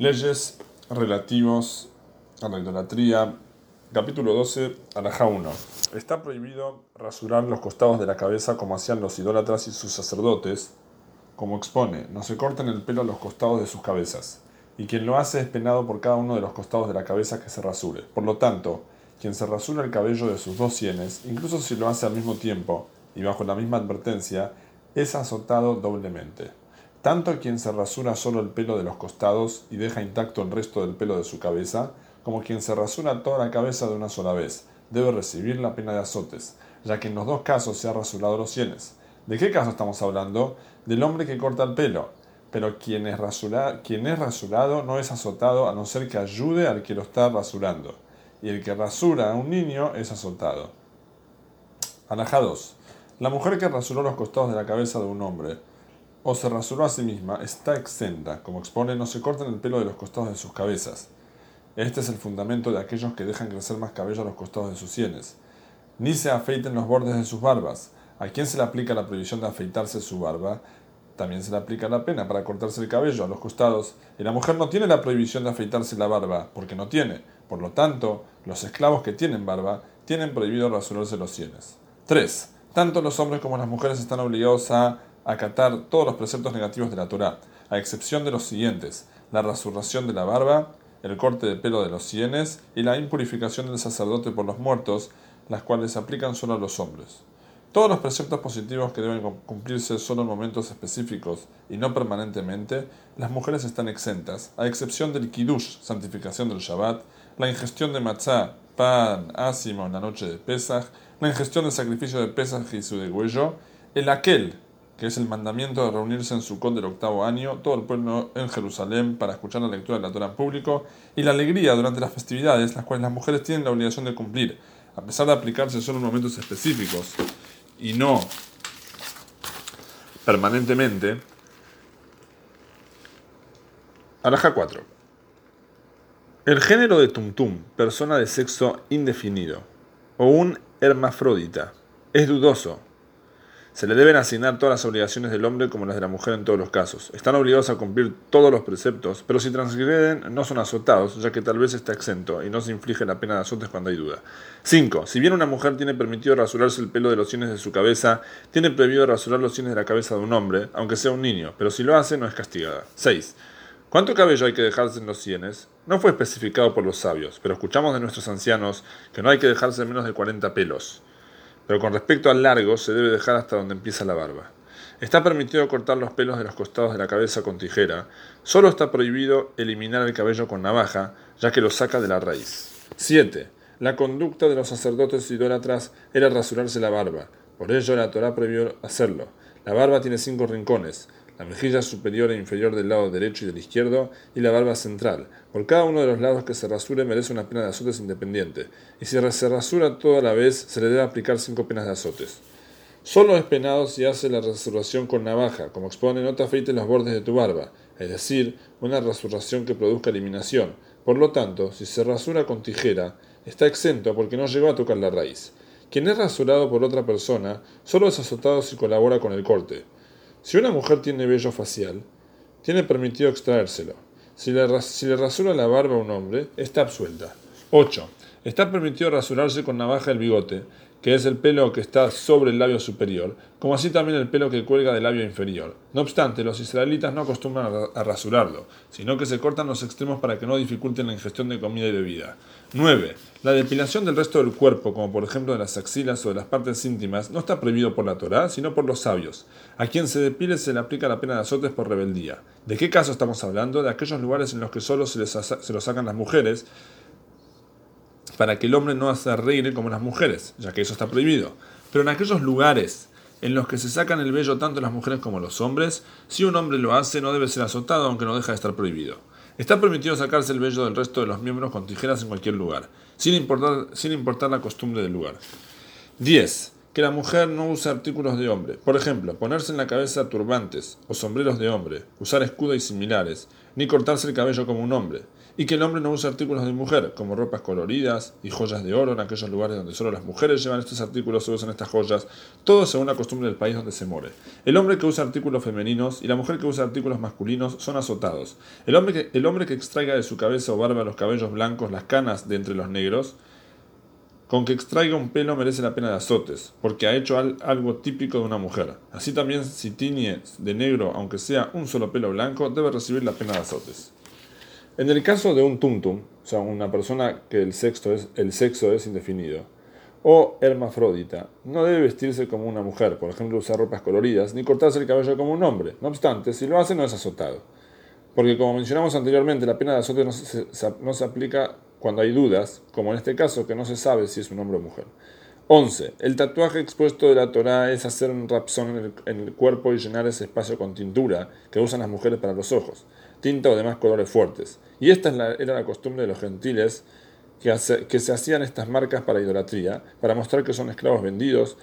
Leyes relativos a la idolatría. Capítulo 12, Alajá 1. Está prohibido rasurar los costados de la cabeza como hacían los idólatras y sus sacerdotes. Como expone, no se corten el pelo a los costados de sus cabezas. Y quien lo hace es penado por cada uno de los costados de la cabeza que se rasure. Por lo tanto, quien se rasura el cabello de sus dos sienes, incluso si lo hace al mismo tiempo y bajo la misma advertencia, es azotado doblemente tanto quien se rasura solo el pelo de los costados y deja intacto el resto del pelo de su cabeza, como quien se rasura toda la cabeza de una sola vez, debe recibir la pena de azotes, ya que en los dos casos se ha rasurado los sienes. ¿De qué caso estamos hablando? Del hombre que corta el pelo. Pero quien es, rasurado no es azotado a no ser que ayude al que lo está rasurando. Y el que rasura a un niño es azotado. Alajá 2. La mujer que rasuró los costados de la cabeza de un hombre o se rasuró a sí misma, está exenta, como expone, no se cortan el pelo de los costados de sus cabezas. Este es el fundamento de aquellos que dejan crecer más cabello a los costados de sus sienes. Ni se afeiten los bordes de sus barbas. A quien se le aplica la prohibición de afeitarse su barba, también se le aplica la pena para cortarse el cabello a los costados. Y la mujer no tiene la prohibición de afeitarse la barba, porque no tiene. Por lo tanto, los esclavos que tienen barba tienen prohibido rasurarse los sienes. 3. Tanto los hombres como las mujeres están obligados a acatar todos los preceptos negativos de la Torá, a excepción de los siguientes: la resurrección de la barba, el corte de pelo de los sienes y la impurificación del sacerdote por los muertos, las cuales se aplican solo a los hombres. Todos los preceptos positivos que deben cumplirse solo en momentos específicos y no permanentemente, las mujeres están exentas, a excepción del kiddush, santificación del Shabbat, la ingestión de matzah, pan, ácimo en la noche de Pesach, la ingestión del sacrificio de Pesach y su degüello, el aquel, que es el mandamiento de reunirse en Sukkot del octavo año, todo el pueblo en Jerusalén para escuchar la lectura de la Torah en público, y la alegría durante las festividades, las cuales las mujeres tienen la obligación de cumplir, a pesar de aplicarse solo en momentos específicos y no permanentemente. Araja 4. El género de tumtum, persona de sexo indefinido, o un hermafrodita, es dudoso se le deben asignar todas las obligaciones del hombre como las de la mujer en todos los casos. Están obligados a cumplir todos los preceptos, pero si transgreden no son azotados, ya que tal vez está exento y no se inflige la pena de azotes cuando hay duda. 5. Si bien una mujer tiene permitido rasurarse el pelo de los sienes de su cabeza, tiene prohibido rasurar los sienes de la cabeza de un hombre, aunque sea un niño, pero si lo hace no es castigada. 6. ¿Cuánto cabello hay que dejarse en los sienes? No fue especificado por los sabios, pero escuchamos de nuestros ancianos que no hay que dejarse menos de 40 pelos pero con respecto al largo se debe dejar hasta donde empieza la barba. Está permitido cortar los pelos de los costados de la cabeza con tijera, solo está prohibido eliminar el cabello con navaja, ya que lo saca de la raíz. 7. La conducta de los sacerdotes idólatras era rasurarse la barba, por ello la Torah prohibió hacerlo. La barba tiene cinco rincones, la mejilla superior e inferior del lado derecho y del izquierdo, y la barba central. Por cada uno de los lados que se rasure merece una pena de azotes independiente, y si se rasura toda la vez, se le debe aplicar cinco penas de azotes. Solo es penado si hace la rasuración con navaja, como expone no te afeites los bordes de tu barba, es decir, una rasuración que produzca eliminación. Por lo tanto, si se rasura con tijera, está exento porque no llegó a tocar la raíz. Quien es rasurado por otra persona solo es azotado si colabora con el corte. Si una mujer tiene vello facial, tiene permitido extraérselo. Si le, le rasura la barba a un hombre, está absuelta. 8. Está permitido rasurarse con navaja el bigote, que es el pelo que está sobre el labio superior, como así también el pelo que cuelga del labio inferior. No obstante, los israelitas no acostumbran a rasurarlo, sino que se cortan los extremos para que no dificulten la ingestión de comida y bebida. 9. La depilación del resto del cuerpo, como por ejemplo de las axilas o de las partes íntimas, no está prohibido por la Torá, sino por los sabios. A quien se depile se le aplica la pena de azotes por rebeldía. ¿De qué caso estamos hablando? De aquellos lugares en los que solo se, les se lo sacan las mujeres, para que el hombre no se arregle como las mujeres, ya que eso está prohibido. Pero en aquellos lugares en los que se sacan el vello tanto las mujeres como los hombres, si un hombre lo hace no debe ser azotado aunque no deja de estar prohibido. Está permitido sacarse el vello del resto de los miembros con tijeras en cualquier lugar, sin importar, sin importar la costumbre del lugar. 10. Que la mujer no use artículos de hombre. Por ejemplo, ponerse en la cabeza turbantes o sombreros de hombre, usar escudos y similares, ni cortarse el cabello como un hombre. Y que el hombre no use artículos de mujer, como ropas coloridas y joyas de oro en aquellos lugares donde solo las mujeres llevan estos artículos o usan estas joyas, todo según la costumbre del país donde se more. El hombre que usa artículos femeninos y la mujer que usa artículos masculinos son azotados. El hombre que, el hombre que extraiga de su cabeza o barba los cabellos blancos, las canas de entre los negros, con que extraiga un pelo merece la pena de azotes, porque ha hecho algo típico de una mujer. Así también si tiñe de negro, aunque sea un solo pelo blanco, debe recibir la pena de azotes. En el caso de un tumtum, o sea, una persona que el sexo es, el sexo es indefinido, o hermafrodita, no debe vestirse como una mujer, por ejemplo, usar ropas coloridas, ni cortarse el cabello como un hombre. No obstante, si lo hace, no es azotado. Porque como mencionamos anteriormente, la pena de azotes no se, no se aplica cuando hay dudas, como en este caso que no se sabe si es un hombre o mujer. 11. El tatuaje expuesto de la Torah es hacer un rapsón en el, cuerpo y llenar ese espacio con tintura que usan las mujeres para los ojos, tinta o demás colores fuertes. Y esta era la costumbre de los gentiles que, que se hacían estas marcas para idolatría, para mostrar que son esclavos vendidos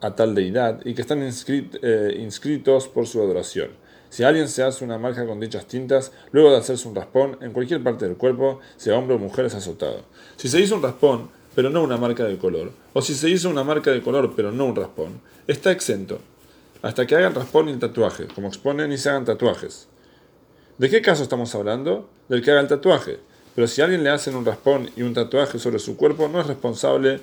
a tal deidad y que están eh, inscritos por su adoración. Si alguien se hace una marca con dichas tintas, luego de hacerse un raspón en cualquier parte del cuerpo, sea hombre o mujer, es azotado. Si se hizo un raspón, pero no una marca de color, o si se hizo una marca de color, pero no un raspón, está exento, hasta que hagan raspón y tatuaje, como exponen y se hagan tatuajes. ¿De qué caso estamos hablando? Del que haga el tatuaje. Pero si a alguien le hacen un raspón y un tatuaje sobre su cuerpo, no es responsable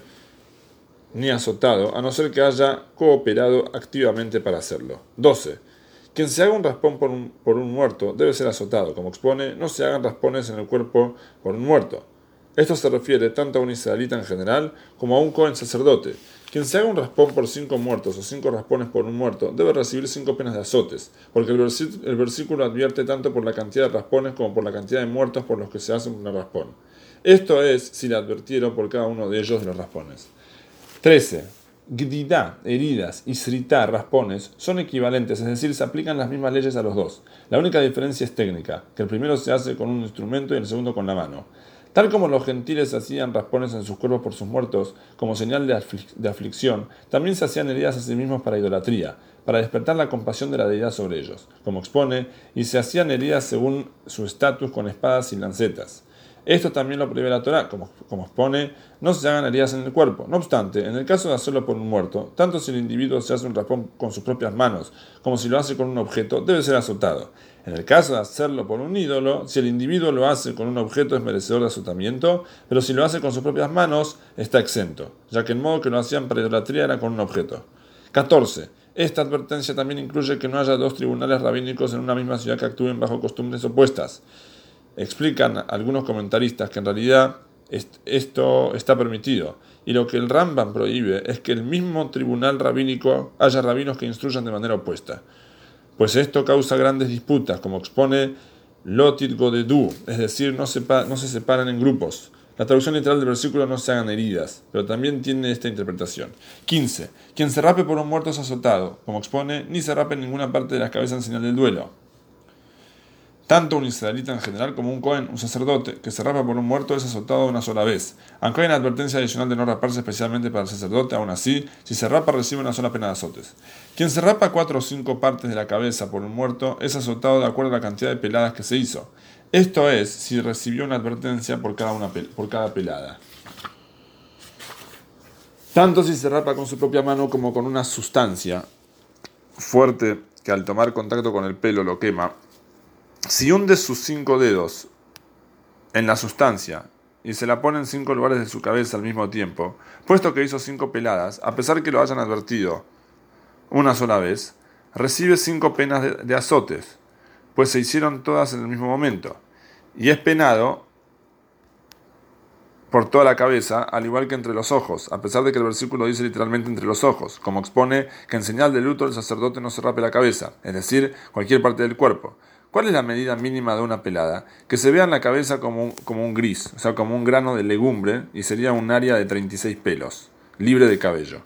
ni azotado, a no ser que haya cooperado activamente para hacerlo. 12. Quien se haga un raspón por un, por un muerto debe ser azotado. Como expone, no se hagan raspones en el cuerpo por un muerto. Esto se refiere tanto a un israelita en general como a un cohen sacerdote. Quien se haga un raspón por cinco muertos o cinco raspones por un muerto debe recibir cinco penas de azotes, porque el, versículo advierte tanto por la cantidad de raspones como por la cantidad de muertos por los que se hace un raspón. Esto es si le advirtieron por cada uno de ellos de los raspones. 13. Gdida, heridas, y srita, raspones, son equivalentes, es decir, se aplican las mismas leyes a los dos. La única diferencia es técnica, que el primero se hace con un instrumento y el segundo con la mano. Tal como los gentiles hacían raspones en sus cuerpos por sus muertos, como señal de, de, aflicción, también se hacían heridas a sí mismos para idolatría, para despertar la compasión de la deidad sobre ellos, como expone, y se hacían heridas según su estatus con espadas y lancetas. Esto también lo prohíbe la Torah, como, como expone, no se hagan heridas en el cuerpo. No obstante, en el caso de hacerlo por un muerto, tanto si el individuo se hace un raspón con sus propias manos, como si lo hace con un objeto, debe ser azotado. En el caso de hacerlo por un ídolo, si el individuo lo hace con un objeto es merecedor de azotamiento, pero si lo hace con sus propias manos, está exento, ya que el modo que lo hacían para idolatría era con un objeto. 14. Esta advertencia también incluye que no haya dos tribunales rabínicos en una misma ciudad que actúen bajo costumbres opuestas. Explican algunos comentaristas que en realidad esto está permitido. Y lo que el Rambam prohíbe es que el mismo tribunal rabínico haya rabinos que instruyan de manera opuesta. Pues esto causa grandes disputas, como expone Lotit Godedu, es decir, no se, no se separan en grupos. La traducción literal del versículo no se hagan heridas, pero también tiene esta interpretación. 15. Quien se rape por un muerto es azotado, como expone, ni se rape en ninguna parte de las cabezas en señal del duelo tanto un israelita en general como un Cohen, un sacerdote, que se rapa por un muerto es azotado una sola vez. Aunque hay una advertencia adicional de no raparse especialmente para el sacerdote, aún así, si se rapa recibe una sola pena de azotes. Quien se rapa cuatro o cinco partes de la cabeza por un muerto es azotado de acuerdo a la cantidad de peladas que se hizo. Esto es, si recibió una advertencia por cada, una por cada pelada. Tanto si se rapa con su propia mano como con una sustancia fuerte que al tomar contacto con el pelo lo quema, si hunde sus cinco dedos en la sustancia y se la pone en cinco lugares de su cabeza al mismo tiempo, puesto que hizo cinco peladas, a pesar que lo hayan advertido una sola vez, recibe cinco penas de, de azotes, pues se hicieron todas en el mismo momento, y es penado por toda la cabeza, al igual que entre los ojos, a pesar de que el versículo dice literalmente entre los ojos, como expone que en señal de luto el sacerdote no se rape la cabeza, es decir, cualquier parte del cuerpo. ¿Cuál es la medida mínima de una pelada? Que se vea en la cabeza como un, como un gris, o sea, como un grano de legumbre, y sería un área de 36 pelos, libre de cabello.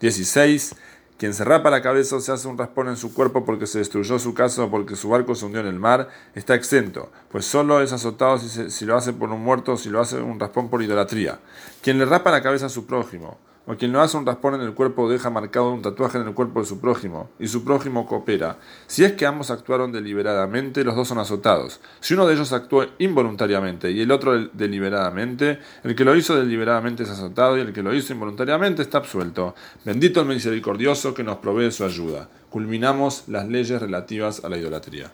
16. Quien se rapa la cabeza o se hace un raspón en su cuerpo porque se destruyó su casa o porque su barco se hundió en el mar, está exento, pues solo es azotado si, si lo hace por un muerto o si lo hace un raspón por idolatría. Quien le rapa la cabeza a su prójimo o quien no hace un raspón en el cuerpo deja marcado un tatuaje en el cuerpo de su prójimo, y su prójimo coopera. Si es que ambos actuaron deliberadamente, los dos son azotados. Si uno de ellos actuó involuntariamente y el otro deliberadamente, el que lo hizo deliberadamente es azotado y el que lo hizo involuntariamente está absuelto. Bendito el misericordioso que nos provee su ayuda. Culminamos las leyes relativas a la idolatría.